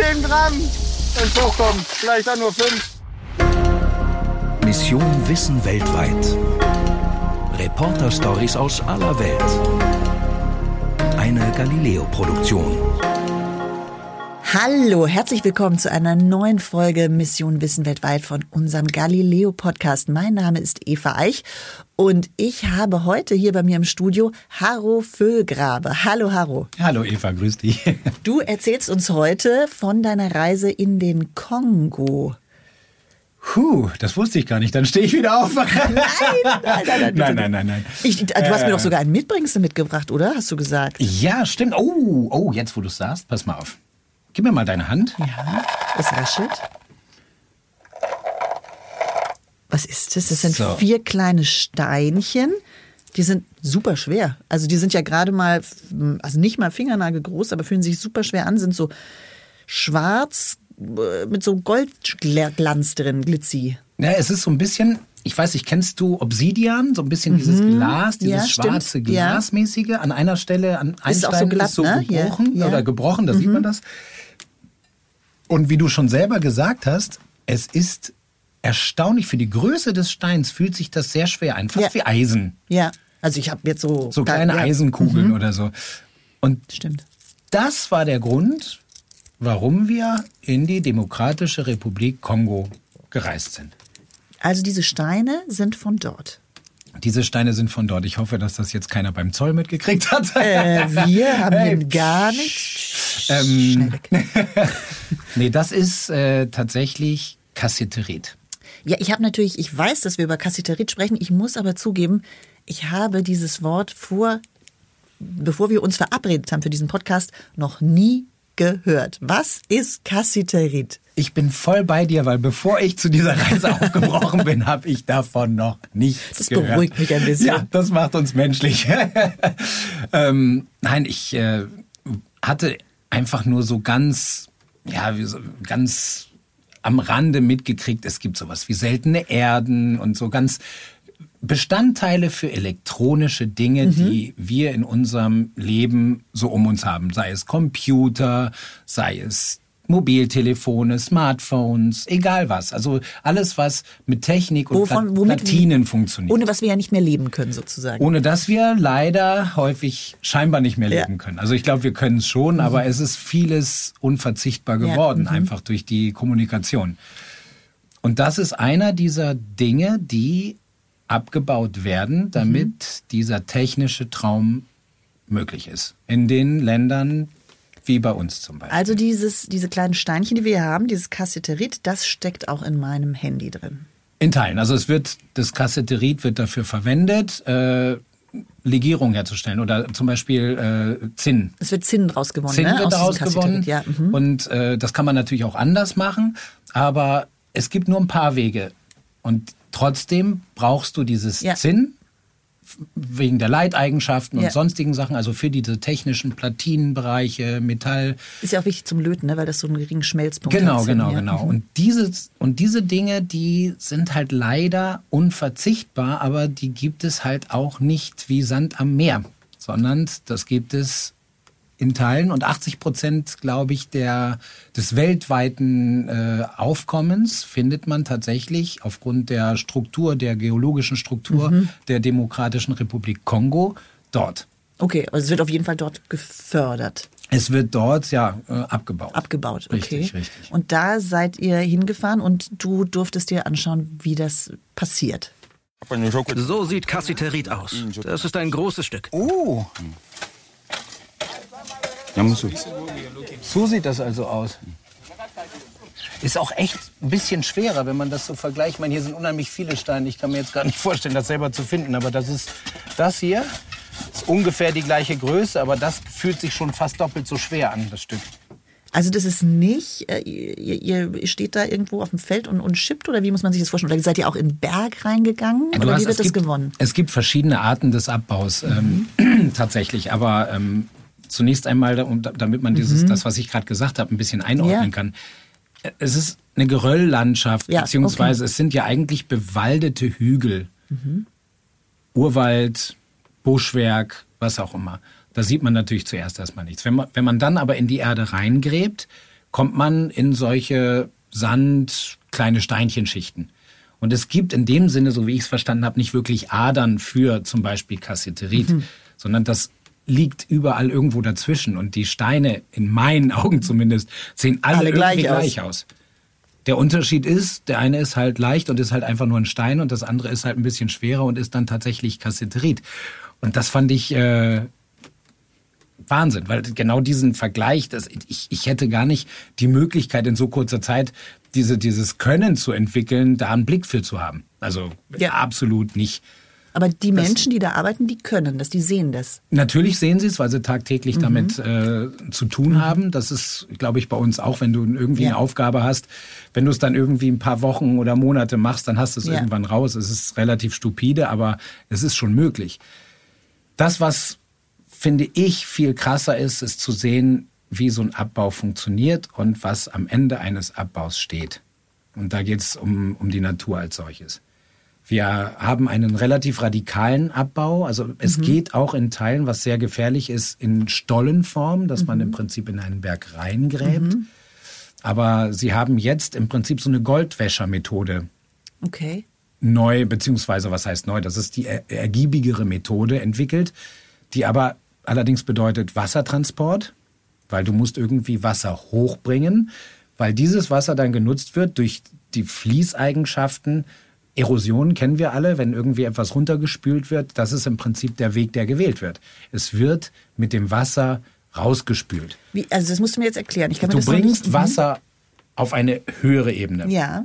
10 Gramm, wenn es hochkommt. Vielleicht auch nur 5. Mission Wissen weltweit. Reporter-Stories aus aller Welt. Eine Galileo-Produktion. Hallo, herzlich willkommen zu einer neuen Folge Mission Wissen weltweit von unserem Galileo Podcast. Mein Name ist Eva Eich und ich habe heute hier bei mir im Studio Harro Füllgrabe. Hallo Harro. Hallo Eva, grüß dich. Du erzählst uns heute von deiner Reise in den Kongo. Puh, das wusste ich gar nicht. Dann stehe ich wieder auf. Nein, nein, nein, nein, nein, nein, nein. Ich, du hast mir doch sogar einen Mitbringsel mitgebracht, oder? Hast du gesagt? Ja, stimmt. Oh, oh, jetzt wo du es sagst, pass mal auf. Gib mir mal deine Hand. Ja, es raschelt. Was ist das? Das sind So. vier kleine Steinchen. Die sind super schwer. Also die sind ja gerade mal, also nicht mal Fingernagel groß, aber fühlen sich super schwer an, sind so schwarz äh, mit so Goldglanz drin, Glitzy. Ja, es ist so ein bisschen, ich weiß nicht, kennst du Obsidian? So ein bisschen dieses Glas, dieses Mhm. Ja, stimmt. schwarze Ja. Glasmäßige. An einer Stelle, an einem ist auch so Stein glatt, ist so ne? Gebrochen Ja. Mhm. oder gebrochen, da sieht man das. Und wie du schon selber gesagt hast, es ist erstaunlich für die Größe des Steins fühlt sich das sehr schwer an, fast Ja. wie Eisen. Ja, also ich habe jetzt so... So kleine ja. Eisenkugeln oder so. Und Stimmt. das war der Grund, warum wir in die Demokratische Republik Kongo gereist sind. Also diese Steine sind von dort. Diese Steine sind von dort. Ich hoffe, dass das jetzt keiner beim Zoll mitgekriegt hat. Äh, wir haben Hey, gar nichts. Ähm, nee, das ist äh, tatsächlich Kassiterit. Ja, ich habe natürlich, ich weiß, dass wir über Kassiterit sprechen. Ich muss aber zugeben, ich habe dieses Wort vor, bevor wir uns verabredet haben für diesen Podcast, noch nie gehört. Was ist Kassiterit? Ich bin voll bei dir, weil bevor ich zu dieser Reise aufgebrochen bin, habe ich davon noch nichts Das gehört. beruhigt mich ein bisschen. Ja, das macht uns menschlich. ähm, nein, ich äh, hatte einfach nur so ganz, ja, ganz am Rande mitgekriegt, es gibt sowas wie seltene Erden und so ganz Bestandteile für elektronische Dinge, Mhm. die wir in unserem Leben so um uns haben. Sei es Computer, sei es Mobiltelefone, Smartphones, egal was. Also alles, was mit Technik und Wovon- womit- Platinen funktioniert. Ohne was wir ja nicht mehr leben können, sozusagen. Ohne dass wir leider häufig scheinbar nicht mehr Ja. leben können. Also ich glaube, wir können es schon, aber es ist vieles unverzichtbar Ja, geworden, mhm. einfach durch die Kommunikation. Und das ist einer dieser Dinge, die abgebaut werden, damit Mhm. dieser technische Traum möglich ist. In den Ländern wie bei uns zum Beispiel. Also dieses, diese kleinen Steinchen, die wir hier haben, dieses Kassiterit, das steckt auch in meinem Handy drin. In Teilen. Also es wird, das Kasseterit wird dafür verwendet, äh, Legierung herzustellen oder zum Beispiel äh, Zinn. Es wird Zinn draus gewonnen, Zinn ne? wird Aus daraus gewonnen. Ja, mhm. Und äh, das kann man natürlich auch anders machen, aber es gibt nur ein paar Wege. Und trotzdem brauchst du dieses Ja. Zinn wegen der Leiteigenschaften und Ja. sonstigen Sachen, also für diese technischen Platinenbereiche, Metall. Ist ja auch wichtig zum Löten, ne? weil das so einen geringen Schmelzpunkt Genau, hat. Genau, genau. Mhm. Und und diese Dinge, die sind halt leider unverzichtbar, aber die gibt es halt auch nicht wie Sand am Meer, sondern das gibt es in Teilen und 80 Prozent, glaube ich, der, des weltweiten äh, Aufkommens findet man tatsächlich aufgrund der Struktur, der geologischen Struktur Mhm. der Demokratischen Republik Kongo dort. Okay, also es wird auf jeden Fall dort gefördert, Es wird dort ja äh, abgebaut. abgebaut. Okay. Richtig, richtig. Und da seid ihr hingefahren und du durftest dir anschauen, wie das passiert. So sieht Kassiterit aus. Das ist ein großes Stück. Oh. So sieht das also aus. Ist auch echt ein bisschen schwerer, wenn man das so vergleicht. Ich meine, hier sind unheimlich viele Steine. Ich kann mir jetzt gar nicht vorstellen, das selber zu finden. Aber das ist das hier. Ist ungefähr die gleiche Größe, aber das fühlt sich schon fast doppelt so schwer an, das Stück. Also das ist nicht, äh, ihr, ihr steht da irgendwo auf dem Feld und, und schippt oder wie muss man sich das vorstellen? Oder seid ihr auch in den Berg reingegangen Du oder hast- wie wird es das gibt, gewonnen? Es gibt verschiedene Arten des Abbaus ähm, tatsächlich, aber ähm, zunächst einmal, da- damit man dieses, das, was ich gerade gesagt habe, ein bisschen einordnen Mhm. Ja. kann. Es ist eine Gerölllandschaft, Ja, beziehungsweise okay. es sind ja eigentlich bewaldete Hügel. Urwald, Buschwerk, was auch immer. Da sieht man natürlich zuerst erstmal nichts. Wenn man, wenn man dann aber in die Erde reingräbt, kommt man in solche Sand, kleine Steinchenschichten. Und es gibt in dem Sinne, so wie ich es verstanden habe, nicht wirklich Adern für zum Beispiel Cassiterit, mhm. sondern das liegt überall irgendwo dazwischen. Und die Steine, in meinen Augen zumindest, sehen alle, alle gleich, gleich aus. Der Unterschied ist, der eine ist halt leicht und ist halt einfach nur ein Stein und das andere ist halt ein bisschen schwerer und ist dann tatsächlich Cassiterit. Und das fand ich äh, Wahnsinn, weil genau diesen Vergleich, das, ich, ich hätte gar nicht die Möglichkeit in so kurzer Zeit diese, dieses Können zu entwickeln, da einen Blick für zu haben. Also ja. absolut nicht. Aber die Menschen, die da arbeiten, die können das, die sehen das. Natürlich sehen sie es, weil sie tagtäglich mhm. damit äh, zu tun mhm. haben. Das ist, glaube ich, bei uns auch, wenn du irgendwie ja. eine Aufgabe hast. Wenn du es dann irgendwie ein paar Wochen oder Monate machst, dann hast du es ja. irgendwann raus. Es ist relativ stupide, aber es ist schon möglich. Das, was finde ich viel krasser ist, ist zu sehen, wie so ein Abbau funktioniert und was am Ende eines Abbaus steht. Und da geht es um, um die Natur als solches. Wir haben einen relativ radikalen Abbau. Also es mhm. geht auch in Teilen, was sehr gefährlich ist, in Stollenform, dass mhm. man im Prinzip in einen Berg reingräbt. Mhm. Aber sie haben jetzt im Prinzip so eine Goldwäschermethode. Okay. Neu, beziehungsweise was heißt neu? Das ist die ergiebigere Methode entwickelt, die aber allerdings bedeutet Wassertransport, weil du musst irgendwie Wasser hochbringen, weil dieses Wasser dann genutzt wird durch die Fließeigenschaften. Erosion kennen wir alle, wenn irgendwie etwas runtergespült wird, das ist im Prinzip der Weg, der gewählt wird. Es wird mit dem Wasser rausgespült. Wie, also das musst du mir jetzt erklären. du bringst nicht... Mhm. Wasser auf eine höhere Ebene. Ja.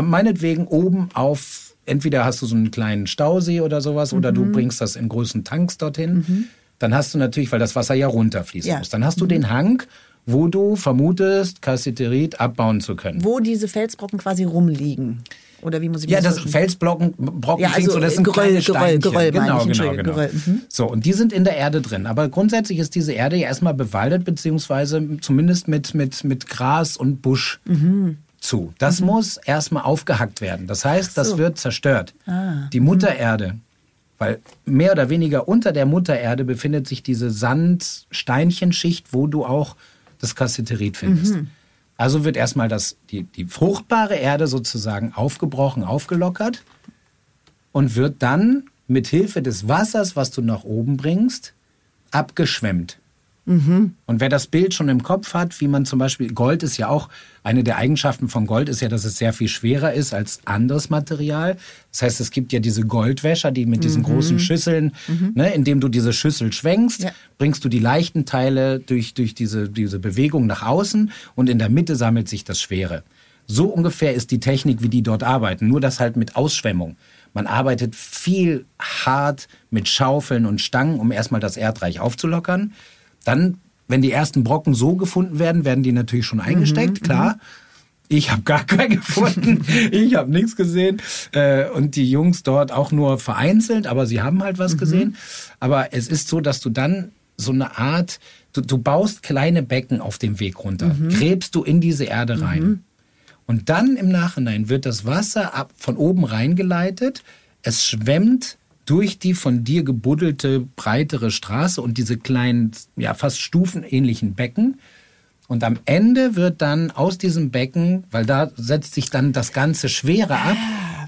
Meinetwegen oben auf, entweder hast du so einen kleinen Stausee oder sowas, mhm. oder du mhm. bringst das in großen Tanks dorthin. Mhm dann hast du natürlich, weil das Wasser ja runterfließen ja. muss, dann hast du mhm. den Hang, wo du vermutest, Cassiterit abbauen zu können. Wo diese Felsbrocken quasi rumliegen. Oder wie muss ich Ja, das Felsbrocken Brocken ja, also so, das sind Geröll, Geröll, Geröll, genau, genau, genau. Geröll. Mhm. So, und die sind in der Erde drin. Aber grundsätzlich ist diese Erde ja erstmal bewaldet, beziehungsweise zumindest mit, mit, mit Gras und Busch. Mhm. Zu. Das mhm. muss erstmal aufgehackt werden. Das heißt, so. das wird zerstört. Ah. Die Mutter Erde, weil mehr oder weniger unter der Muttererde befindet sich diese Sand-Steinchenschicht, wo du auch das Cassiterit findest. Mhm. Also wird erstmal das, die, die fruchtbare Erde sozusagen aufgebrochen, aufgelockert und wird dann mit Hilfe des Wassers, was du nach oben bringst, abgeschwemmt. Mhm. Und wer das Bild schon im Kopf hat, wie man zum Beispiel, Gold ist ja auch, eine der Eigenschaften von Gold ist ja, dass es sehr viel schwerer ist als anderes Material. Das heißt, es gibt ja diese Goldwäscher, die mit diesen mhm. großen Schüsseln, mhm. ne, indem du diese Schüssel schwenkst, ja. bringst du die leichten Teile durch, durch diese, diese Bewegung nach außen und in der Mitte sammelt sich das Schwere. So ungefähr ist die Technik, wie die dort arbeiten, nur das halt mit Ausschwemmung. Man arbeitet viel hart mit Schaufeln und Stangen, um erstmal das Erdreich aufzulockern. Dann, wenn die ersten Brocken so gefunden werden, werden die natürlich schon eingesteckt, mhm, klar. Mhm. Ich habe gar keinen gefunden. ich habe nichts gesehen. Äh, und die Jungs dort auch nur vereinzelt, aber sie haben halt was mhm. gesehen. Aber es ist so, dass du dann so eine Art, du, du baust kleine Becken auf dem Weg runter, mhm. gräbst du in diese Erde rein. Mhm. Und dann im Nachhinein wird das Wasser ab, von oben reingeleitet. Es schwemmt durch die von dir gebuddelte breitere Straße und diese kleinen, ja fast stufenähnlichen Becken. Und am Ende wird dann aus diesem Becken, weil da setzt sich dann das ganze Schwere ab,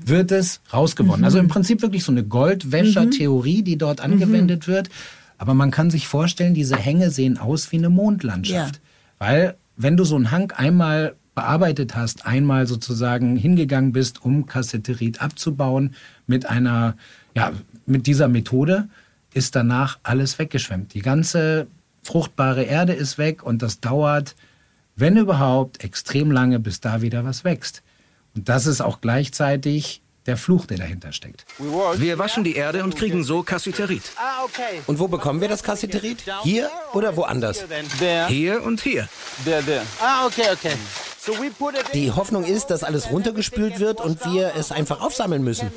wird es rausgewonnen. Mhm. Also im Prinzip wirklich so eine Goldwäscher-Theorie, die dort angewendet mhm. wird. Aber man kann sich vorstellen, diese Hänge sehen aus wie eine Mondlandschaft. Ja. Weil wenn du so einen Hang einmal bearbeitet hast, einmal sozusagen hingegangen bist, um Kassetterit abzubauen mit einer ja, mit dieser Methode ist danach alles weggeschwemmt. Die ganze fruchtbare Erde ist weg und das dauert, wenn überhaupt, extrem lange, bis da wieder was wächst. Und das ist auch gleichzeitig der Fluch, der dahinter steckt. Wir waschen die Erde und kriegen so Kassiterit. Und wo bekommen wir das Kassiterit? Hier oder woanders? Hier und hier. Ah, okay, okay. Die Hoffnung ist, dass alles runtergespült wird und wir es einfach aufsammeln müssen.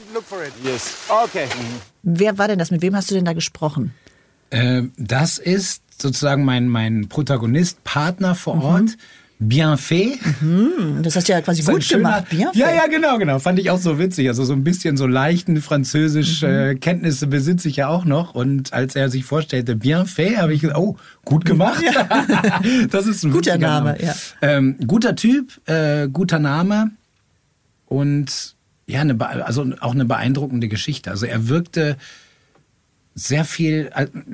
Wer war denn das? Mit wem hast du denn da gesprochen? Äh, das ist sozusagen mein, mein Protagonist, Partner vor mhm. Ort. Bienfait. Mhm, das hast du ja quasi gut schöner, gemacht. Ja, ja, genau, genau. Fand ich auch so witzig. Also so ein bisschen so leichten französische mhm. äh, Kenntnisse besitze ich ja auch noch. Und als er sich vorstellte, Bienfait, habe ich gesagt, oh, gut gemacht. Ja. das ist ein guter Name. Name. Ja. Ähm, guter Typ, äh, guter Name und ja, eine, also auch eine beeindruckende Geschichte. Also er wirkte sehr viel,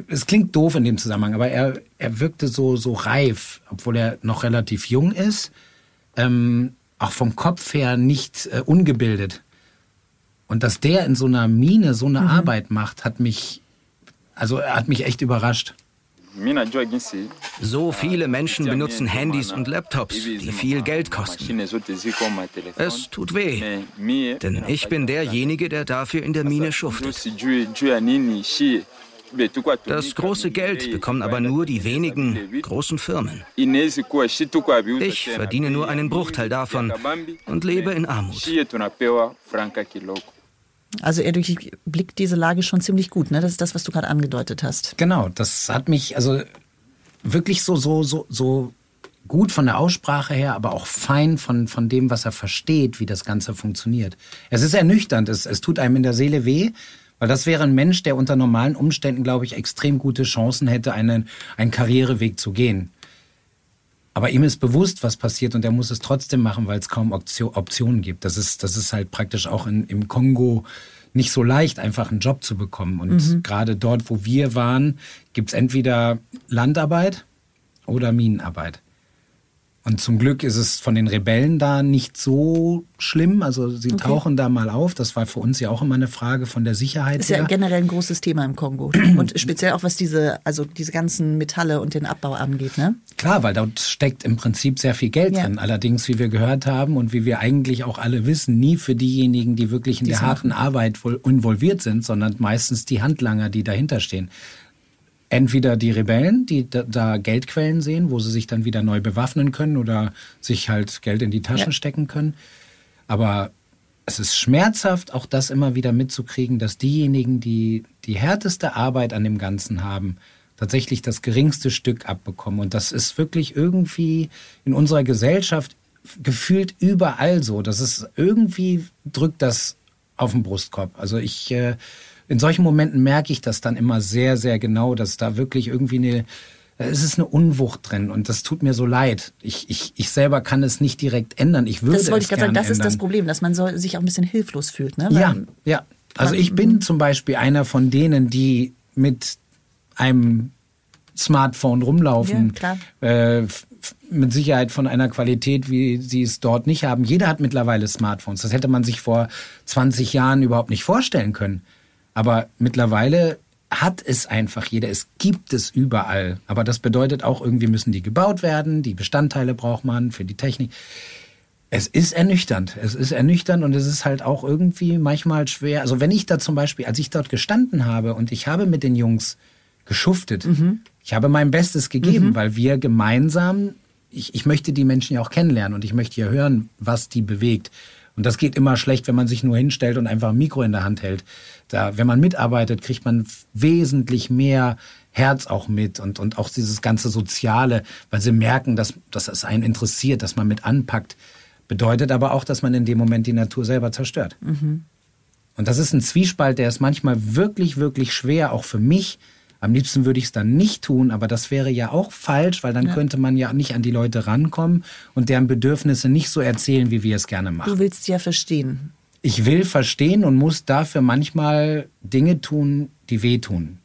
es klingt doof in dem Zusammenhang, aber er, er wirkte so, so reif, obwohl er noch relativ jung ist, ähm, auch vom Kopf her nicht äh, ungebildet. Und dass der in so einer Mine so eine mhm. Arbeit macht, hat mich, also hat mich echt überrascht. So viele Menschen benutzen Handys und Laptops, die viel Geld kosten. Es tut weh, denn ich bin derjenige, der dafür in der Mine schuftet. Das große Geld bekommen aber nur die wenigen großen Firmen. Ich verdiene nur einen Bruchteil davon und lebe in Armut. Also er durchblickt diese Lage schon ziemlich gut, ne? Das ist das, was du gerade angedeutet hast. Genau, das hat mich also wirklich so, so, so, so gut von der Aussprache her, aber auch fein von, von dem, was er versteht, wie das Ganze funktioniert. Es ist ernüchternd, es, es tut einem in der Seele weh, weil das wäre ein Mensch, der unter normalen Umständen, glaube ich, extrem gute Chancen hätte, einen, einen Karriereweg zu gehen. Aber ihm ist bewusst, was passiert und er muss es trotzdem machen, weil es kaum Optionen gibt. Das ist, das ist halt praktisch auch in, im Kongo nicht so leicht, einfach einen Job zu bekommen. Und mhm. gerade dort, wo wir waren, gibt es entweder Landarbeit oder Minenarbeit. Und zum Glück ist es von den Rebellen da nicht so schlimm. Also sie okay. tauchen da mal auf. Das war für uns ja auch immer eine Frage von der Sicherheit. Ist her. ja generell ein großes Thema im Kongo. und speziell auch was diese, also diese ganzen Metalle und den Abbau angeht, ne? Klar, weil dort steckt im Prinzip sehr viel Geld ja. drin. Allerdings, wie wir gehört haben und wie wir eigentlich auch alle wissen, nie für diejenigen, die wirklich in die der harten Arbeit involviert sind, sondern meistens die Handlanger, die dahinter stehen entweder die Rebellen, die da, Geldquellen sehen, wo sie sich dann wieder neu bewaffnen können oder sich halt Geld in die Taschen ja. stecken können. Aber es ist schmerzhaft, auch das immer wieder mitzukriegen, dass diejenigen, die die härteste Arbeit an dem Ganzen haben, tatsächlich das geringste Stück abbekommen. Und das ist wirklich irgendwie in unserer Gesellschaft gefühlt überall so. Das ist irgendwie drückt das auf den Brustkorb. Also ich äh, in solchen Momenten merke ich das dann immer sehr, sehr genau, dass da wirklich irgendwie eine, es ist eine Unwucht drin und das tut mir so leid. Ich, ich, ich selber kann es nicht direkt ändern. Ich würde das wollte ich gerade sagen, das ändern. ist das Problem, dass man so, sich auch ein bisschen hilflos fühlt. Ne? ja, ja. Also ich bin zum Beispiel einer von denen, die mit einem Smartphone rumlaufen. Ja, äh, mit Sicherheit von einer Qualität, wie sie es dort nicht haben. Jeder hat mittlerweile Smartphones. Das hätte man sich vor 20 Jahren überhaupt nicht vorstellen können. Aber mittlerweile hat es einfach jeder. Es gibt es überall. Aber das bedeutet auch, irgendwie müssen die gebaut werden. Die Bestandteile braucht man für die Technik. Es ist ernüchternd. Es ist ernüchternd und es ist halt auch irgendwie manchmal schwer. Also wenn ich da zum Beispiel, als ich dort gestanden habe und ich habe mit den Jungs geschuftet, mhm. ich habe mein Bestes gegeben, mhm. weil wir gemeinsam, ich, ich möchte die Menschen ja auch kennenlernen und ich möchte ja hören, was die bewegt. Und das geht immer schlecht, wenn man sich nur hinstellt und einfach ein Mikro in der Hand hält. Da, wenn man mitarbeitet, kriegt man wesentlich mehr Herz auch mit und, und auch dieses ganze Soziale, weil sie merken, dass, dass es einen interessiert, dass man mit anpackt. Bedeutet aber auch, dass man in dem Moment die Natur selber zerstört. Mhm. Und das ist ein Zwiespalt, der ist manchmal wirklich, wirklich schwer, auch für mich, am liebsten würde ich es dann nicht tun, aber das wäre ja auch falsch, weil dann ja. könnte man ja nicht an die Leute rankommen und deren Bedürfnisse nicht so erzählen, wie wir es gerne machen. Du willst ja verstehen. Ich will verstehen und muss dafür manchmal Dinge tun, die wehtun.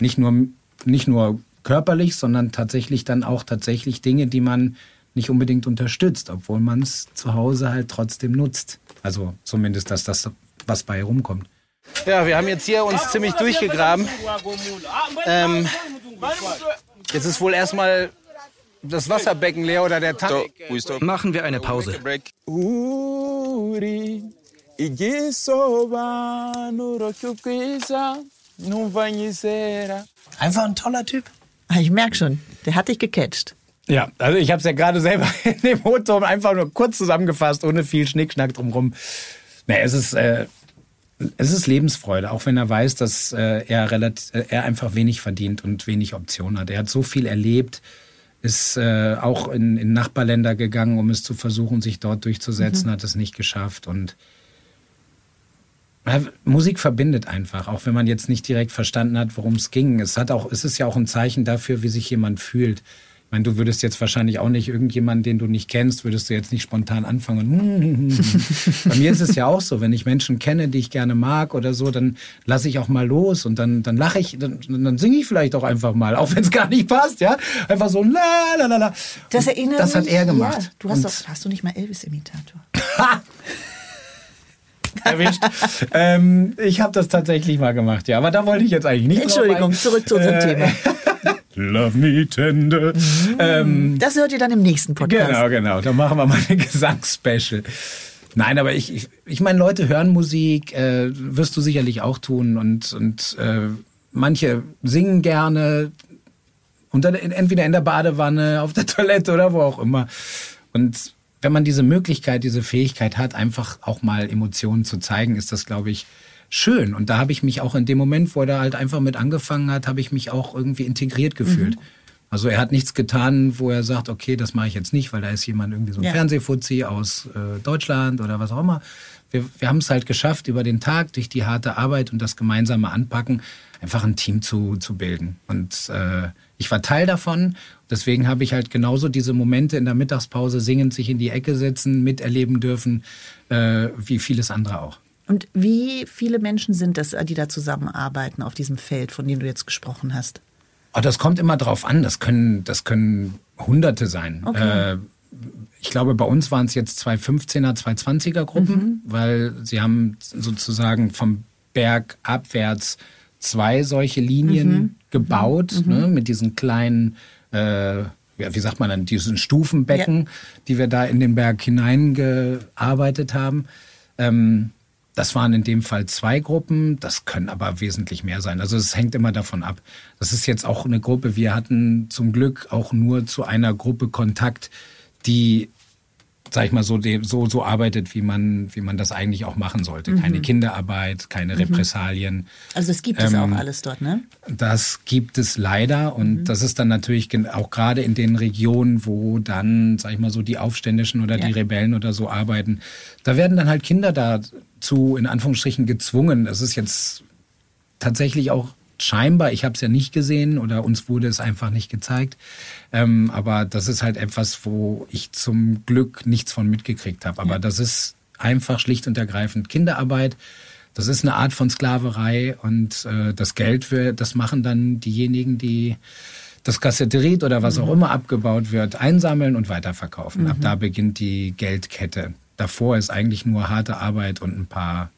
Nicht nur, nicht nur körperlich, sondern tatsächlich dann auch tatsächlich Dinge, die man nicht unbedingt unterstützt, obwohl man es zu Hause halt trotzdem nutzt. Also zumindest, dass das was bei rumkommt. Ja, wir haben jetzt hier uns ziemlich durchgegraben. Ähm, jetzt ist wohl erstmal das Wasserbecken leer oder der Tank. Machen wir eine Pause. Einfach ein toller Typ. Ah, ich merke schon, der hat dich gecatcht. Ja, also ich habe es ja gerade selber in dem Motor einfach nur kurz zusammengefasst, ohne viel Schnickschnack drumherum. Nee, es ist äh, es ist Lebensfreude, auch wenn er weiß, dass äh, er, relativ, äh, er einfach wenig verdient und wenig Optionen hat. Er hat so viel erlebt. ist äh, auch in, in Nachbarländer gegangen, um es zu versuchen, sich dort durchzusetzen, mhm. hat es nicht geschafft. Und Musik verbindet einfach, auch wenn man jetzt nicht direkt verstanden hat, worum es ging. Es hat auch, es ist ja auch ein Zeichen dafür, wie sich jemand fühlt. Ich meine, du würdest jetzt wahrscheinlich auch nicht irgendjemanden, den du nicht kennst, würdest du jetzt nicht spontan anfangen. Bei mir ist es ja auch so, wenn ich Menschen kenne, die ich gerne mag oder so, dann lasse ich auch mal los und dann, dann lache ich, dann, dann singe ich vielleicht auch einfach mal, auch wenn es gar nicht passt, ja. Einfach so la la la la. Das erinnert Das hat er gemacht. Ja, du hast, doch, hast du nicht mal Elvis-Imitator? erwischt. ähm, ich habe das tatsächlich mal gemacht, ja. Aber da wollte ich jetzt eigentlich nicht Entschuldigung, zurück zu unserem äh, Thema. Love me tender. Mhm. Ähm, das hört ihr dann im nächsten Podcast. Genau, genau. Da machen wir mal ein Gesangsspecial. Nein, aber ich, ich, ich meine, Leute hören Musik, äh, wirst du sicherlich auch tun und, und äh, manche singen gerne, unter, entweder in der Badewanne, auf der Toilette oder wo auch immer. Und wenn man diese Möglichkeit, diese Fähigkeit hat, einfach auch mal Emotionen zu zeigen, ist das, glaube ich, schön. Und da habe ich mich auch in dem Moment, wo er da halt einfach mit angefangen hat, habe ich mich auch irgendwie integriert gefühlt. Mhm. Also er hat nichts getan, wo er sagt, okay, das mache ich jetzt nicht, weil da ist jemand irgendwie so ein ja. Fernsehfuzzi aus äh, Deutschland oder was auch immer. Wir, wir haben es halt geschafft, über den Tag, durch die harte Arbeit und das gemeinsame Anpacken, einfach ein Team zu, zu bilden. Und äh, ich war Teil davon. Deswegen habe ich halt genauso diese Momente in der Mittagspause singend sich in die Ecke setzen, miterleben dürfen, äh, wie vieles andere auch. Und wie viele Menschen sind das, die da zusammenarbeiten auf diesem Feld, von dem du jetzt gesprochen hast? Oh, das kommt immer drauf an. Das können, das können Hunderte sein. Okay. Äh, ich glaube, bei uns waren es jetzt zwei 15er, zwei 20er Gruppen, mhm. weil sie haben sozusagen vom Berg abwärts zwei solche Linien mhm. gebaut, mhm. Ne, mit diesen kleinen, äh, wie sagt man dann, diesen Stufenbecken, ja. die wir da in den Berg hineingearbeitet haben. Ähm, das waren in dem Fall zwei Gruppen, das können aber wesentlich mehr sein. Also es hängt immer davon ab. Das ist jetzt auch eine Gruppe, wir hatten zum Glück auch nur zu einer Gruppe Kontakt, die sag ich mal so, so, so arbeitet, wie man, wie man das eigentlich auch machen sollte. Mhm. Keine Kinderarbeit, keine mhm. Repressalien. Also das gibt es ähm, auch alles dort, ne? Das gibt es leider und mhm. das ist dann natürlich auch gerade in den Regionen, wo dann, sag ich mal so, die Aufständischen oder ja. die Rebellen oder so arbeiten. Da werden dann halt Kinder da zu, in Anführungsstrichen, gezwungen. Das ist jetzt tatsächlich auch scheinbar, ich habe es ja nicht gesehen oder uns wurde es einfach nicht gezeigt. Ähm, aber das ist halt etwas, wo ich zum Glück nichts von mitgekriegt habe. Aber ja. das ist einfach schlicht und ergreifend Kinderarbeit. Das ist eine Art von Sklaverei und äh, das Geld für das machen dann diejenigen, die das Kassetterit oder was mhm. auch immer abgebaut wird, einsammeln und weiterverkaufen. Mhm. Ab da beginnt die Geldkette davor ist eigentlich nur harte Arbeit und ein paar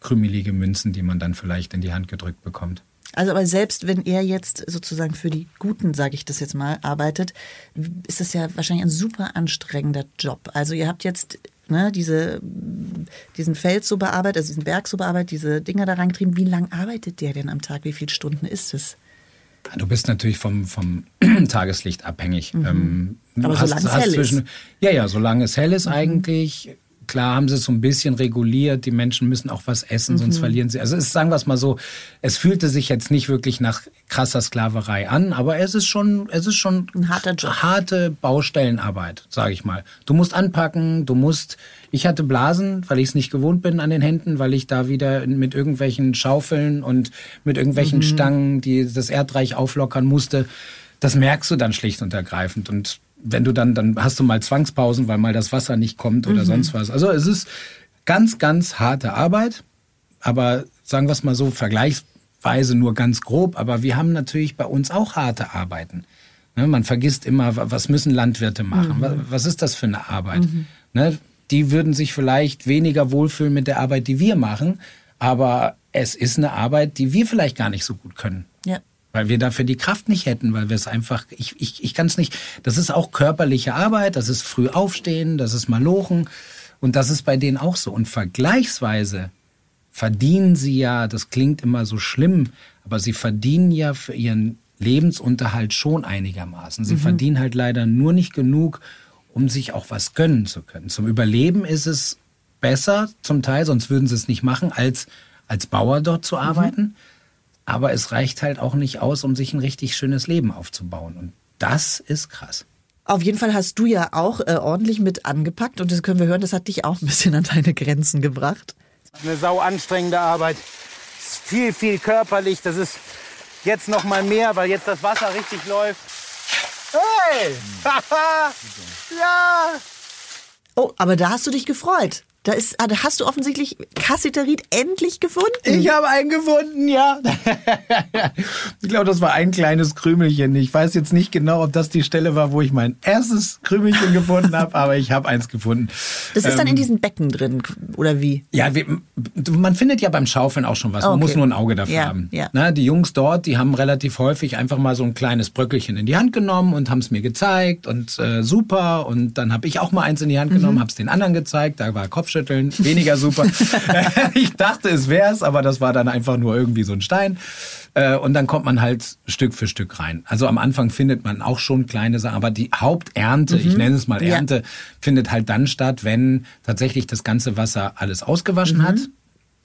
krümelige Münzen, die man dann vielleicht in die Hand gedrückt bekommt. Also aber selbst wenn er jetzt sozusagen für die Guten, sage ich das jetzt mal, arbeitet, ist das ja wahrscheinlich ein super anstrengender Job. Also ihr habt jetzt ne, diese, diesen Feld so bearbeitet, also diesen Berg so bearbeitet, diese Dinger da reingetrieben. Wie lang arbeitet der denn am Tag? Wie viele Stunden ist es? Du bist natürlich vom, vom Tageslicht abhängig. Mhm. Ähm, Aber hast, solange es hell ist. Ja, ja, solange es hell ist mhm. eigentlich Klar haben sie es so ein bisschen reguliert, die Menschen müssen auch was essen, mhm. sonst verlieren sie. Also es, sagen wir es mal so, es fühlte sich jetzt nicht wirklich nach krasser Sklaverei an, aber es ist schon, es ist schon ein harter Job. harte Baustellenarbeit, sage ich mal. Du musst anpacken, du musst. Ich hatte Blasen, weil ich es nicht gewohnt bin an den Händen, weil ich da wieder mit irgendwelchen Schaufeln und mit irgendwelchen mhm. Stangen, die das Erdreich auflockern musste. Das merkst du dann schlicht und ergreifend und wenn du dann, dann hast du mal Zwangspausen, weil mal das Wasser nicht kommt oder mhm. sonst was. Also es ist ganz, ganz harte Arbeit, aber sagen wir es mal so, vergleichsweise nur ganz grob, aber wir haben natürlich bei uns auch harte Arbeiten. Ne, man vergisst immer, was müssen Landwirte machen? Mhm. Was ist das für eine Arbeit? Mhm. Ne, die würden sich vielleicht weniger wohlfühlen mit der Arbeit, die wir machen, aber es ist eine Arbeit, die wir vielleicht gar nicht so gut können. Weil wir dafür die Kraft nicht hätten, weil wir es einfach, ich, ich, ich kann es nicht, das ist auch körperliche Arbeit, das ist früh aufstehen, das ist malochen und das ist bei denen auch so. Und vergleichsweise verdienen sie ja, das klingt immer so schlimm, aber sie verdienen ja für ihren Lebensunterhalt schon einigermaßen. Sie mhm. verdienen halt leider nur nicht genug, um sich auch was gönnen zu können. Zum Überleben ist es besser zum Teil, sonst würden sie es nicht machen, als als Bauer dort zu mhm. arbeiten. Mhm. Aber es reicht halt auch nicht aus, um sich ein richtig schönes Leben aufzubauen. Und das ist krass. Auf jeden Fall hast du ja auch äh, ordentlich mit angepackt und das können wir hören, das hat dich auch ein bisschen an deine Grenzen gebracht. Eine sau anstrengende Arbeit. Ist viel, viel körperlich. Das ist jetzt noch mal mehr, weil jetzt das Wasser richtig läuft. Hey! ja! Oh, aber da hast du dich gefreut. Da, ist, ah, hast du offensichtlich Cassiterit endlich gefunden. Ich habe einen gefunden, ja. ich glaube, das war ein kleines Krümelchen. Ich weiß jetzt nicht genau, ob das die Stelle war, wo ich mein erstes Krümelchen gefunden habe, aber ich habe eins gefunden. Das ist ähm, dann in diesen Becken drin, oder wie? Ja, man findet ja beim Schaufeln auch schon was. Man okay. muss nur ein Auge dafür ja, haben. Ja. Na, die Jungs dort, die haben relativ häufig einfach mal so ein kleines Bröckelchen in die Hand genommen und haben es mir gezeigt und äh, super. Und dann habe ich auch mal eins in die Hand genommen, mhm. habe es den anderen gezeigt. Da war Kopf Kopfschütteln, weniger super. ich dachte, es wär's, aber das war dann einfach nur irgendwie so ein Stein. Äh, und dann kommt man halt Stück für Stück rein. Also am Anfang findet man auch schon kleine Sachen, aber die Haupternte, mhm. ich nenne es mal Ernte, ja. findet halt dann statt, wenn tatsächlich das ganze Wasser alles ausgewaschen mhm. hat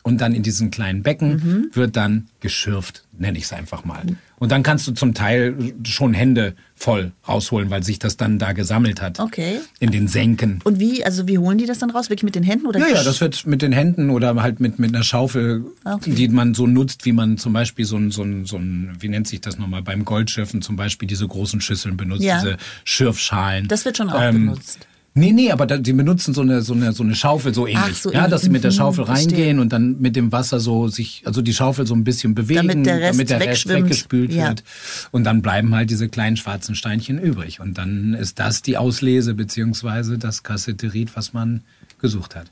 und dann in diesen kleinen Becken mhm. wird dann geschürft, nenne ich es einfach mal. Und dann kannst du zum Teil schon Hände voll rausholen, weil sich das dann da gesammelt hat. Okay. In den Senken. Und wie, also wie holen die das dann raus? Wirklich mit den Händen oder? Ja, ja, das wird mit den Händen oder halt mit, mit einer Schaufel, okay. die man so nutzt, wie man zum Beispiel so ein, so ein, so ein, wie nennt sich das nochmal, beim Goldschürfen zum Beispiel diese großen Schüsseln benutzt, ja. diese Schürfschalen. Das wird schon auch ähm, benutzt. Nee, nee, aber da, die benutzen so eine, so eine, so eine Schaufel so ähnlich. Ach, so ja, dass sie mit der mhm, Schaufel reingehen verstehe. und dann mit dem Wasser so sich, also die Schaufel so ein bisschen bewegen, damit der Rest, damit der Rest weggespült ja. wird. Und dann bleiben halt diese kleinen schwarzen Steinchen übrig. Und dann ist das die Auslese beziehungsweise das Kasseterit, was man gesucht hat.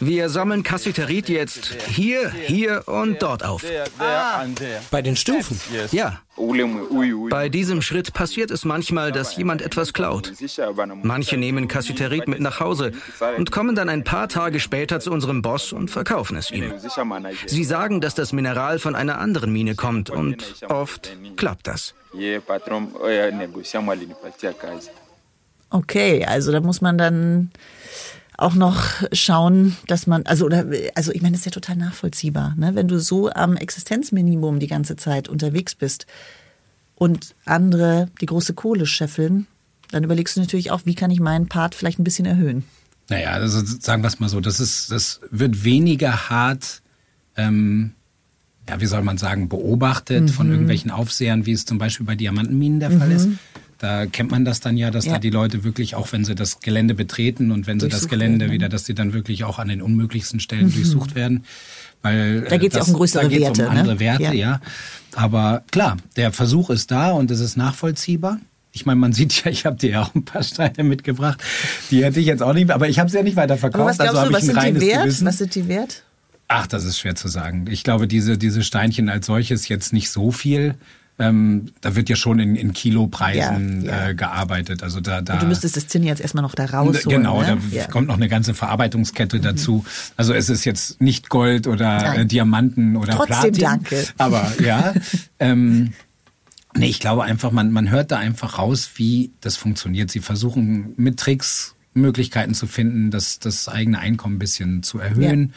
Wir sammeln Kassiterit jetzt hier, hier und dort auf. Ah. Bei den Stufen? Ja. Bei diesem Schritt passiert es manchmal, dass jemand etwas klaut. Manche nehmen Kassiterit mit nach Hause und kommen dann ein paar Tage später zu unserem Boss und verkaufen es ihm. Sie sagen, dass das Mineral von einer anderen Mine kommt und oft klappt das. Okay, also da muss man dann auch noch schauen, dass man, also oder, also ich meine, das ist ja total nachvollziehbar, ne? wenn du so am Existenzminimum die ganze Zeit unterwegs bist und andere die große Kohle scheffeln, dann überlegst du natürlich auch, wie kann ich meinen Part vielleicht ein bisschen erhöhen. Naja, also sagen wir es mal so, das ist, das wird weniger hart, ähm, ja, wie soll man sagen, beobachtet mhm. von irgendwelchen Aufsehern, wie es zum Beispiel bei Diamantenminen der Fall mhm. ist. Da kennt man das dann ja, dass ja. da die Leute wirklich, auch wenn sie das Gelände betreten und wenn sie das Gelände werden, wieder, dass sie dann wirklich auch an den unmöglichsten Stellen mhm. durchsucht werden. Weil, da geht es ja auch um größere da Werte. Um andere ne? Werte, ja. ja. Aber klar, der Versuch ist da und es ist nachvollziehbar. Ich meine, man sieht ja, ich habe dir ja auch ein paar Steine mitgebracht. Die hätte ich jetzt auch nicht, aber ich habe sie ja nicht weiter verkauft. Aber was glaubst also du, was sind die wert? Gewissen. Was sind die wert? Ach, das ist schwer zu sagen. Ich glaube, diese, diese Steinchen als solches jetzt nicht so viel. Ähm, da wird ja schon in, in Kilopreisen ja, ja. Äh, gearbeitet. Also da, da Und du müsstest das Zinn jetzt erstmal noch da rausholen. Genau, ne? da ja. kommt noch eine ganze Verarbeitungskette mhm. dazu. Also es ist jetzt nicht Gold oder äh, Diamanten oder Trotzdem Platin. danke. Aber ja. ähm, nee, ich glaube einfach, man, man hört da einfach raus, wie das funktioniert. Sie versuchen mit Tricks Möglichkeiten zu finden, das, das eigene Einkommen ein bisschen zu erhöhen.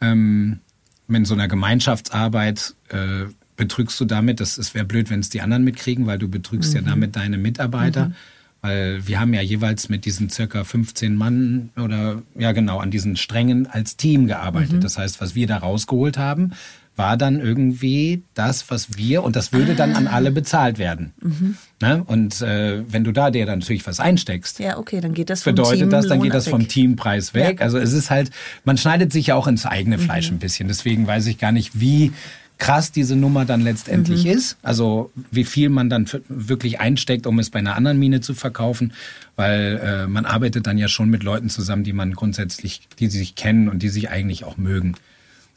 Ähm, in so einer Gemeinschaftsarbeit äh, betrügst du damit, das, es wäre blöd, wenn es die anderen mitkriegen, weil du betrügst mhm. ja damit deine Mitarbeiter. Mhm. Weil wir haben ja jeweils mit diesen circa 15 Mann oder ja genau an diesen Strängen als Team gearbeitet. Mhm. Das heißt, was wir da rausgeholt haben, war dann irgendwie das, was wir, und das würde ah. dann an ah. alle bezahlt werden. Mhm. Ne? Und äh, wenn du da dir dann natürlich was einsteckst, ja, okay, dann geht das bedeutet das, dann geht das vom Teampreis weg. Ja. Also es ist halt, man schneidet sich ja auch ins eigene Fleisch mhm. ein bisschen. Deswegen weiß ich gar nicht, wie krass diese Nummer dann letztendlich mhm. ist. Also wie viel man dann wirklich einsteckt, um es bei einer anderen Mine zu verkaufen, weil äh, man arbeitet dann ja schon mit Leuten zusammen, die man grundsätzlich, die sich kennen und die sich eigentlich auch mögen.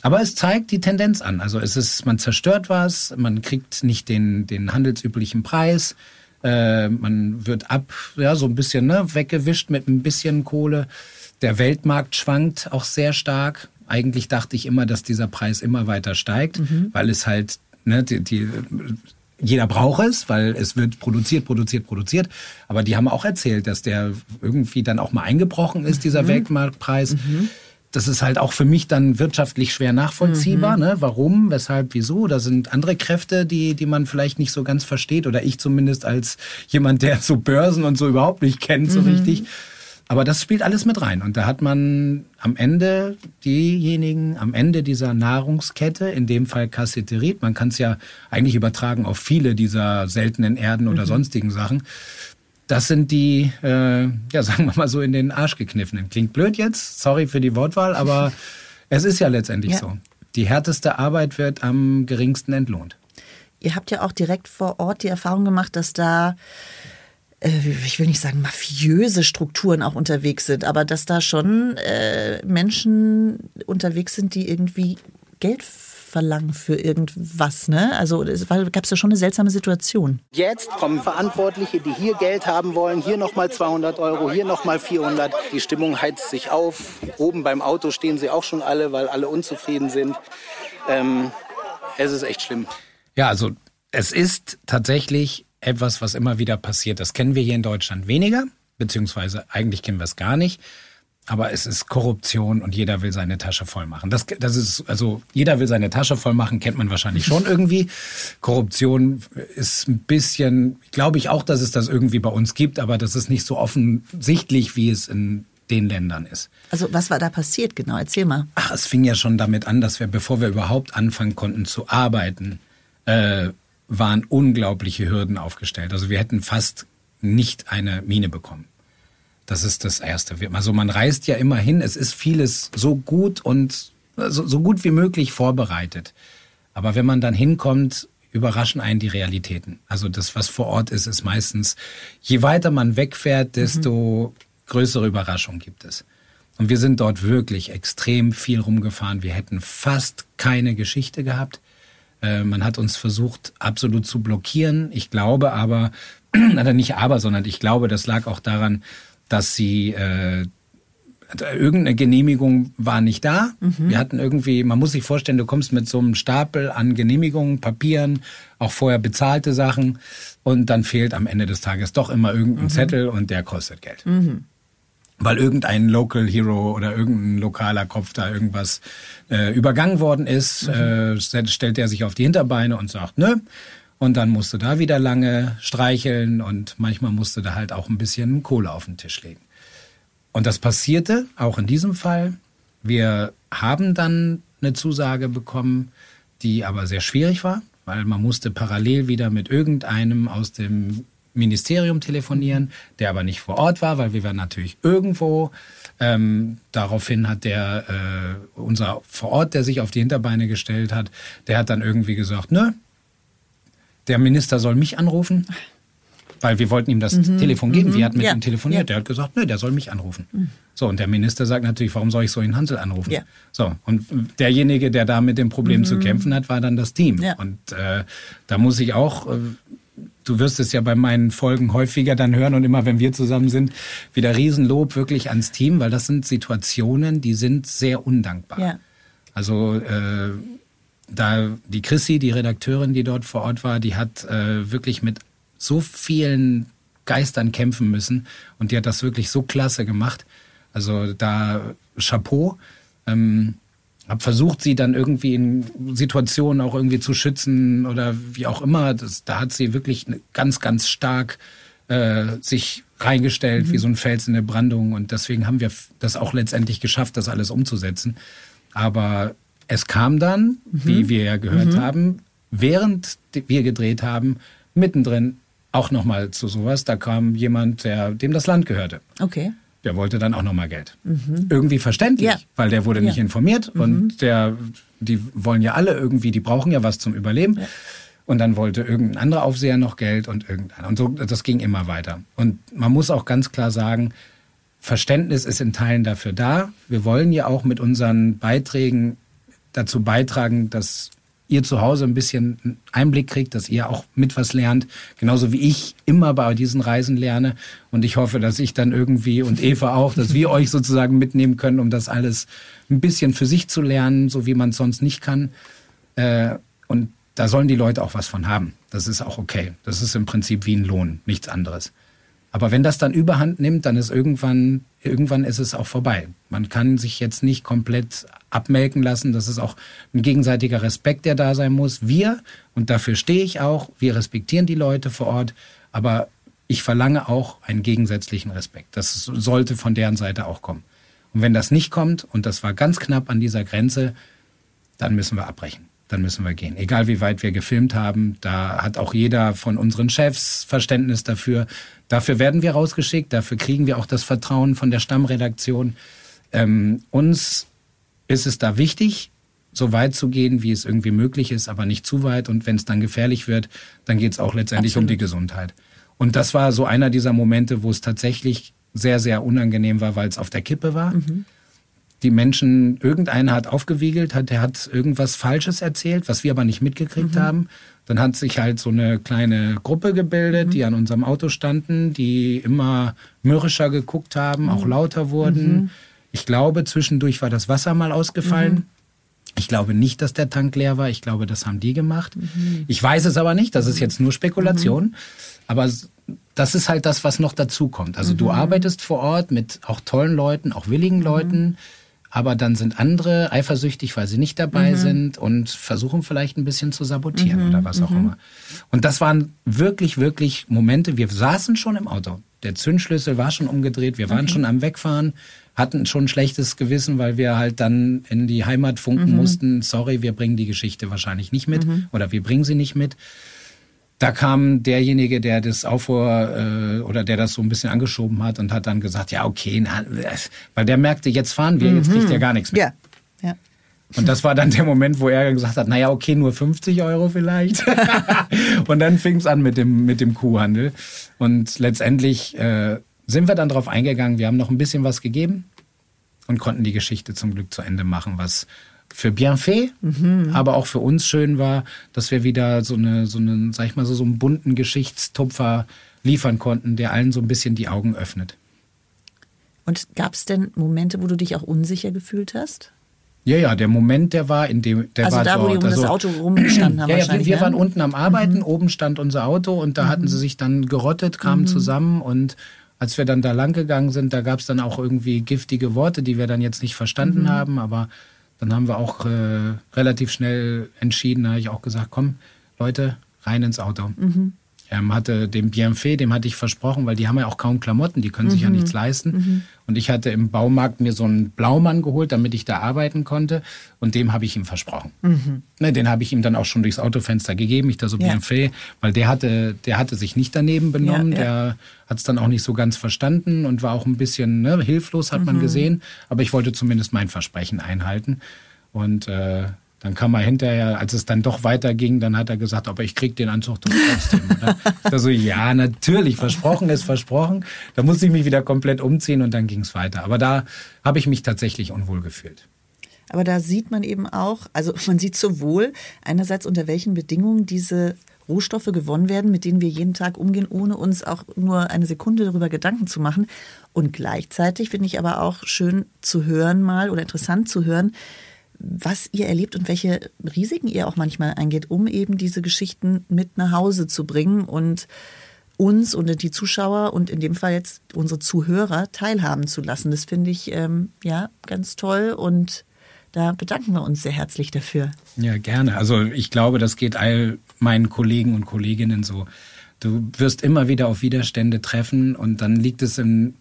Aber es zeigt die Tendenz an. Also es ist, man zerstört was, man kriegt nicht den, den handelsüblichen Preis, äh, man wird ab, ja, so ein bisschen ne, weggewischt mit ein bisschen Kohle. Der Weltmarkt schwankt auch sehr stark. Eigentlich dachte ich immer, dass dieser Preis immer weiter steigt, mhm. weil es halt, ne, die, die, jeder braucht es, weil es wird produziert, produziert, produziert. Aber die haben auch erzählt, dass der irgendwie dann auch mal eingebrochen ist, dieser mhm. Weltmarktpreis. Mhm. das ist halt auch für mich dann wirtschaftlich schwer nachvollziehbar. Mhm. Ne? Warum, weshalb, wieso? Da sind andere Kräfte, die, die man vielleicht nicht so ganz versteht. Oder ich zumindest als jemand, der so Börsen und so überhaupt nicht kennt, so mhm. richtig. Aber das spielt alles mit rein. Und da hat man am Ende diejenigen, am Ende dieser Nahrungskette, in dem Fall Kasseterit, man kann es ja eigentlich übertragen auf viele dieser seltenen Erden oder mhm. sonstigen Sachen. Das sind die, äh, ja, sagen wir mal so, in den Arsch gekniffenen. Klingt blöd jetzt, sorry für die Wortwahl, aber es ist ja letztendlich ja. so. Die härteste Arbeit wird am geringsten entlohnt. Ihr habt ja auch direkt vor Ort die Erfahrung gemacht, dass da ich will nicht sagen mafiöse Strukturen auch unterwegs sind, aber dass da schon äh, Menschen unterwegs sind, die irgendwie Geld verlangen für irgendwas. Ne? Also es gab es ja schon eine seltsame Situation. Jetzt kommen Verantwortliche, die hier Geld haben wollen, hier nochmal 200 Euro, hier nochmal 400. Die Stimmung heizt sich auf. Oben beim Auto stehen sie auch schon alle, weil alle unzufrieden sind. Ähm, es ist echt schlimm. Ja, also es ist tatsächlich etwas, was immer wieder passiert. Das kennen wir hier in Deutschland weniger, beziehungsweise eigentlich kennen wir es gar nicht. Aber es ist Korruption und jeder will seine Tasche voll machen. Das, das ist, also jeder will seine Tasche voll machen, kennt man wahrscheinlich schon irgendwie. Korruption ist ein bisschen, glaube ich auch, dass es das irgendwie bei uns gibt, aber das ist nicht so offensichtlich, wie es in den Ländern ist. Also was war da passiert genau? Erzähl mal. Ach, es fing ja schon damit an, dass wir, bevor wir überhaupt anfangen konnten zu arbeiten, äh, waren unglaubliche Hürden aufgestellt. Also wir hätten fast nicht eine Mine bekommen. Das ist das Erste. Also man reist ja immer hin. Es ist vieles so gut und so, so gut wie möglich vorbereitet. Aber wenn man dann hinkommt, überraschen einen die Realitäten. Also das, was vor Ort ist, ist meistens, je weiter man wegfährt, desto mhm. größere Überraschung gibt es. Und wir sind dort wirklich extrem viel rumgefahren. Wir hätten fast keine Geschichte gehabt. Äh, man hat uns versucht, absolut zu blockieren. Ich glaube aber, oder nicht aber, sondern ich glaube, das lag auch daran, dass sie äh, irgendeine Genehmigung war nicht da. Mhm. Wir hatten irgendwie, man muss sich vorstellen, du kommst mit so einem Stapel an Genehmigungen, Papieren, auch vorher bezahlte Sachen und dann fehlt am Ende des Tages doch immer irgendein mhm. Zettel und der kostet Geld. Mhm weil irgendein Local Hero oder irgendein lokaler Kopf da irgendwas äh, übergangen worden ist, mhm. äh, stellt er sich auf die Hinterbeine und sagt, ne? Und dann musste da wieder lange streicheln und manchmal musste da halt auch ein bisschen Kohle auf den Tisch legen. Und das passierte auch in diesem Fall. Wir haben dann eine Zusage bekommen, die aber sehr schwierig war, weil man musste parallel wieder mit irgendeinem aus dem Ministerium telefonieren, der aber nicht vor Ort war, weil wir waren natürlich irgendwo. Ähm, daraufhin hat der, äh, unser vor Ort, der sich auf die Hinterbeine gestellt hat, der hat dann irgendwie gesagt, ne, der Minister soll mich anrufen, weil wir wollten ihm das mhm. Telefon geben. Mhm. Wir hatten mit ja. ihm telefoniert. Ja. Der hat gesagt, ne, der soll mich anrufen. Mhm. So, und der Minister sagt natürlich, warum soll ich so einen Hansel anrufen? Ja. So, und derjenige, der da mit dem Problem zu mhm. kämpfen hat, war dann das Team. Ja. Und äh, da muss ich auch äh, du wirst es ja bei meinen Folgen häufiger dann hören und immer, wenn wir zusammen sind, wieder Riesenlob wirklich ans Team, weil das sind Situationen, die sind sehr undankbar. Ja. Also äh, da die Chrissy, die Redakteurin, die dort vor Ort war, die hat äh, wirklich mit so vielen Geistern kämpfen müssen und die hat das wirklich so klasse gemacht. Also da Chapeau. Ähm, habe versucht, sie dann irgendwie in Situationen auch irgendwie zu schützen oder wie auch immer. Das, da hat sie wirklich ganz, ganz stark äh, sich reingestellt, mhm. wie so ein Fels in der Brandung. Und deswegen haben wir das auch letztendlich geschafft, das alles umzusetzen. Aber es kam dann, mhm. wie wir ja gehört mhm. haben, während wir gedreht haben, mittendrin auch nochmal zu sowas. Da kam jemand, der, dem das Land gehörte. Okay der wollte dann auch nochmal Geld. Mhm. Irgendwie verständlich, ja. weil der wurde ja. nicht informiert mhm. und der, die wollen ja alle irgendwie, die brauchen ja was zum Überleben. Ja. Und dann wollte irgendein anderer Aufseher noch Geld und irgendeiner. Und so, das ging immer weiter. Und man muss auch ganz klar sagen, Verständnis ist in Teilen dafür da. Wir wollen ja auch mit unseren Beiträgen dazu beitragen, dass ihr zu Hause ein bisschen Einblick kriegt, dass ihr auch mit was lernt, genauso wie ich immer bei diesen Reisen lerne. Und ich hoffe, dass ich dann irgendwie und Eva auch, dass wir euch sozusagen mitnehmen können, um das alles ein bisschen für sich zu lernen, so wie man es sonst nicht kann. Äh, und da sollen die Leute auch was von haben. Das ist auch okay. Das ist im Prinzip wie ein Lohn, nichts anderes. Aber wenn das dann überhand nimmt, dann ist irgendwann, irgendwann ist es auch vorbei. Man kann sich jetzt nicht komplett abmelken lassen. Das ist auch ein gegenseitiger Respekt, der da sein muss. Wir, und dafür stehe ich auch, wir respektieren die Leute vor Ort, aber ich verlange auch einen gegensätzlichen Respekt. Das sollte von deren Seite auch kommen. Und wenn das nicht kommt, und das war ganz knapp an dieser Grenze, dann müssen wir abbrechen dann müssen wir gehen. Egal wie weit wir gefilmt haben, da hat auch jeder von unseren Chefs Verständnis dafür. Dafür werden wir rausgeschickt, dafür kriegen wir auch das Vertrauen von der Stammredaktion. Ähm, uns ist es da wichtig, so weit zu gehen, wie es irgendwie möglich ist, aber nicht zu weit. Und wenn es dann gefährlich wird, dann geht es auch letztendlich Absolut. um die Gesundheit. Und das war so einer dieser Momente, wo es tatsächlich sehr, sehr unangenehm war, weil es auf der Kippe war. Mhm die Menschen, irgendeiner hat aufgewiegelt, hat, der hat irgendwas Falsches erzählt, was wir aber nicht mitgekriegt mhm. haben. Dann hat sich halt so eine kleine Gruppe gebildet, mhm. die an unserem Auto standen, die immer mürrischer geguckt haben, mhm. auch lauter wurden. Mhm. Ich glaube, zwischendurch war das Wasser mal ausgefallen. Mhm. Ich glaube nicht, dass der Tank leer war. Ich glaube, das haben die gemacht. Mhm. Ich weiß es aber nicht. Das ist jetzt nur Spekulation. Aber das ist halt das, was noch dazu kommt. Also du arbeitest vor Ort mit auch tollen Leuten, auch willigen Leuten aber dann sind andere eifersüchtig, weil sie nicht dabei mhm. sind und versuchen vielleicht ein bisschen zu sabotieren mhm. oder was auch mhm. immer. Und das waren wirklich, wirklich Momente. Wir saßen schon im Auto. Der Zündschlüssel war schon umgedreht. Wir waren okay. schon am Wegfahren, hatten schon ein schlechtes Gewissen, weil wir halt dann in die Heimat funken mhm. mussten. Sorry, wir bringen die Geschichte wahrscheinlich nicht mit mhm. oder wir bringen sie nicht mit da kam derjenige, der das Aufruhr äh, oder der das so ein bisschen angeschoben hat und hat dann gesagt, ja, okay, na, weil der merkte, jetzt fahren wir, jetzt kriegt er gar nichts mehr. Ja. ja. Und das war dann der Moment, wo er gesagt hat, naja, okay, nur 50 Euro vielleicht. und dann fing es an mit dem, mit dem Kuhhandel. Und letztendlich äh, sind wir dann drauf eingegangen, wir haben noch ein bisschen was gegeben und konnten die Geschichte zum Glück zu Ende machen, was für Bienfait, mhm. aber auch für uns schön war, dass wir wieder so eine, so einen, sag ich mal, so, so einen bunten Geschichtstupfer liefern konnten, der allen so ein bisschen die Augen öffnet. Und gab es denn Momente, wo du dich auch unsicher gefühlt hast? Ja, ja, der Moment, der war in dem, der also war da, wo die um also, das Auto rumgestanden haben. Ja, ja wir, wir waren unten am Arbeiten, mhm. oben stand unser Auto und da mhm. hatten sie sich dann gerottet, kamen mhm. zusammen und als wir dann da lang gegangen sind, da gab es dann auch irgendwie giftige Worte, die wir dann jetzt nicht verstanden mhm. haben, aber dann haben wir auch äh, relativ schnell entschieden, da habe ich auch gesagt, komm, Leute, rein ins Auto. Mhm. Ähm, hatte dem Bienfait, dem hatte ich versprochen, weil die haben ja auch kaum Klamotten, die können sich ja mhm. nichts leisten. Mhm. Und ich hatte im Baumarkt mir so einen Blaumann geholt, damit ich da arbeiten konnte. Und dem habe ich ihm versprochen. Mhm. Ne, den habe ich ihm dann auch schon durchs Autofenster gegeben, ich da so ja. Bienfait, weil der hatte, der hatte sich nicht daneben benommen. Ja, ja. Der hat es dann auch nicht so ganz verstanden und war auch ein bisschen ne, hilflos, hat man mhm. gesehen. Aber ich wollte zumindest mein Versprechen einhalten. Und äh, dann kam er hinterher, als es dann doch weiterging, dann hat er gesagt, aber ich krieg den Anzug trotzdem. da so, ja, natürlich, versprochen ist versprochen. Da musste ich mich wieder komplett umziehen und dann ging es weiter. Aber da habe ich mich tatsächlich unwohl gefühlt. Aber da sieht man eben auch, also man sieht sowohl einerseits unter welchen Bedingungen diese Rohstoffe gewonnen werden, mit denen wir jeden Tag umgehen, ohne uns auch nur eine Sekunde darüber Gedanken zu machen. Und gleichzeitig finde ich aber auch schön zu hören mal oder interessant zu hören, was ihr erlebt und welche Risiken ihr auch manchmal eingeht, um eben diese Geschichten mit nach Hause zu bringen und uns und die Zuschauer und in dem Fall jetzt unsere Zuhörer teilhaben zu lassen. Das finde ich ähm, ja ganz toll und da bedanken wir uns sehr herzlich dafür. Ja, gerne. Also ich glaube, das geht all meinen Kollegen und Kolleginnen so. Du wirst immer wieder auf Widerstände treffen und dann liegt es in,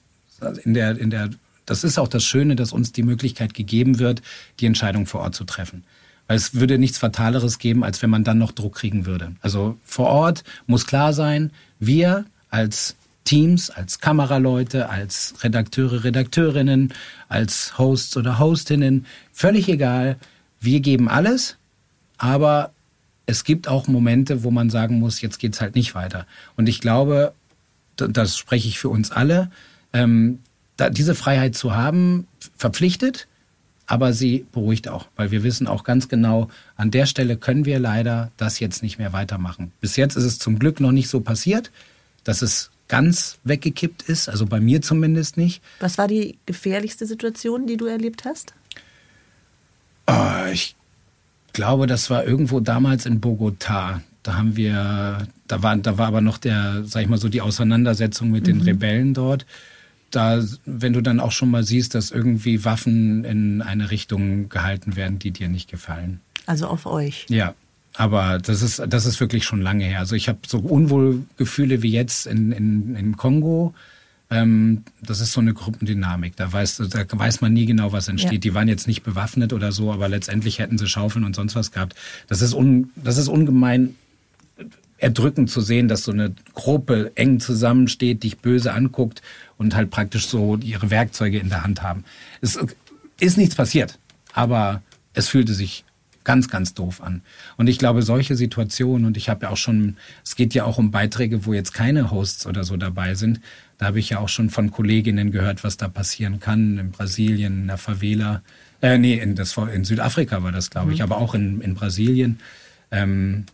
in, der, in der das ist auch das Schöne, dass uns die Möglichkeit gegeben wird, die Entscheidung vor Ort zu treffen. Weil es würde nichts Fataleres geben, als wenn man dann noch Druck kriegen würde. Also vor Ort muss klar sein, wir als Teams, als Kameraleute, als Redakteure, Redakteurinnen, als Hosts oder Hostinnen, völlig egal, wir geben alles, aber es gibt auch Momente, wo man sagen muss, jetzt geht's halt nicht weiter. Und ich glaube, das spreche ich für uns alle, ähm, diese Freiheit zu haben, verpflichtet, aber sie beruhigt auch, weil wir wissen auch ganz genau, an der Stelle können wir leider das jetzt nicht mehr weitermachen. Bis jetzt ist es zum Glück noch nicht so passiert, dass es ganz weggekippt ist, also bei mir zumindest nicht. Was war die gefährlichste Situation, die du erlebt hast? Oh, ich glaube, das war irgendwo damals in Bogotá. Da haben wir, da war, da war aber noch der, sag ich mal so, die Auseinandersetzung mit den mhm. Rebellen dort. Da, wenn du dann auch schon mal siehst, dass irgendwie Waffen in eine Richtung gehalten werden, die dir nicht gefallen. Also auf euch. Ja, aber das ist, das ist wirklich schon lange her. Also ich habe so Unwohlgefühle wie jetzt in, in, in Kongo. Ähm, das ist so eine Gruppendynamik. Da weiß, da weiß man nie genau, was entsteht. Ja. Die waren jetzt nicht bewaffnet oder so, aber letztendlich hätten sie Schaufeln und sonst was gehabt. Das ist, un, das ist ungemein erdrückend zu sehen, dass so eine Gruppe eng zusammensteht, dich böse anguckt und halt praktisch so ihre Werkzeuge in der Hand haben. Es ist nichts passiert, aber es fühlte sich ganz, ganz doof an. Und ich glaube, solche Situationen, und ich habe ja auch schon, es geht ja auch um Beiträge, wo jetzt keine Hosts oder so dabei sind, da habe ich ja auch schon von Kolleginnen gehört, was da passieren kann, in Brasilien, in der Favela, äh, nee, in, das, in Südafrika war das, glaube ich, mhm. aber auch in, in Brasilien. Ähm,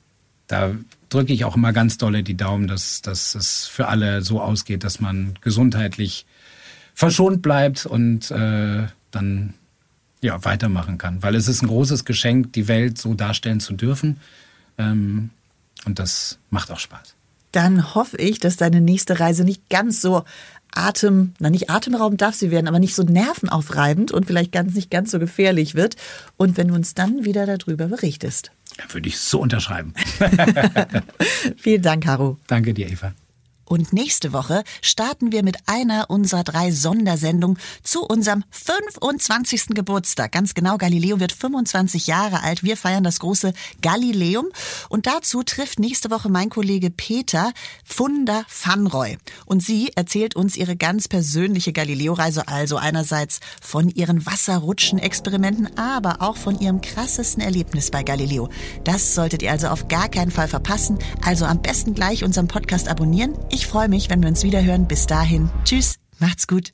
da drücke ich auch immer ganz dolle die Daumen, dass, dass es für alle so ausgeht, dass man gesundheitlich verschont bleibt und äh, dann ja, weitermachen kann. Weil es ist ein großes Geschenk, die Welt so darstellen zu dürfen. Ähm, und das macht auch Spaß. Dann hoffe ich, dass deine nächste Reise nicht ganz so Atem, na nicht atemraubend darf sie werden, aber nicht so nervenaufreibend und vielleicht ganz nicht ganz so gefährlich wird. Und wenn du uns dann wieder darüber berichtest. Würde ich so unterschreiben. Vielen Dank, Caro. Danke dir, Eva. Und nächste Woche starten wir mit einer unserer drei Sondersendungen zu unserem 25. Geburtstag. Ganz genau, Galileo wird 25 Jahre alt. Wir feiern das große Galileum. Und dazu trifft nächste Woche mein Kollege Peter Funda Fanroy. Und sie erzählt uns ihre ganz persönliche Galileo-Reise, also einerseits von ihren Wasserrutschen-Experimenten, aber auch von ihrem krassesten Erlebnis bei Galileo. Das solltet ihr also auf gar keinen Fall verpassen. Also am besten gleich unseren Podcast abonnieren. Ich ich freue mich, wenn wir uns wieder hören. Bis dahin. Tschüss. Macht's gut.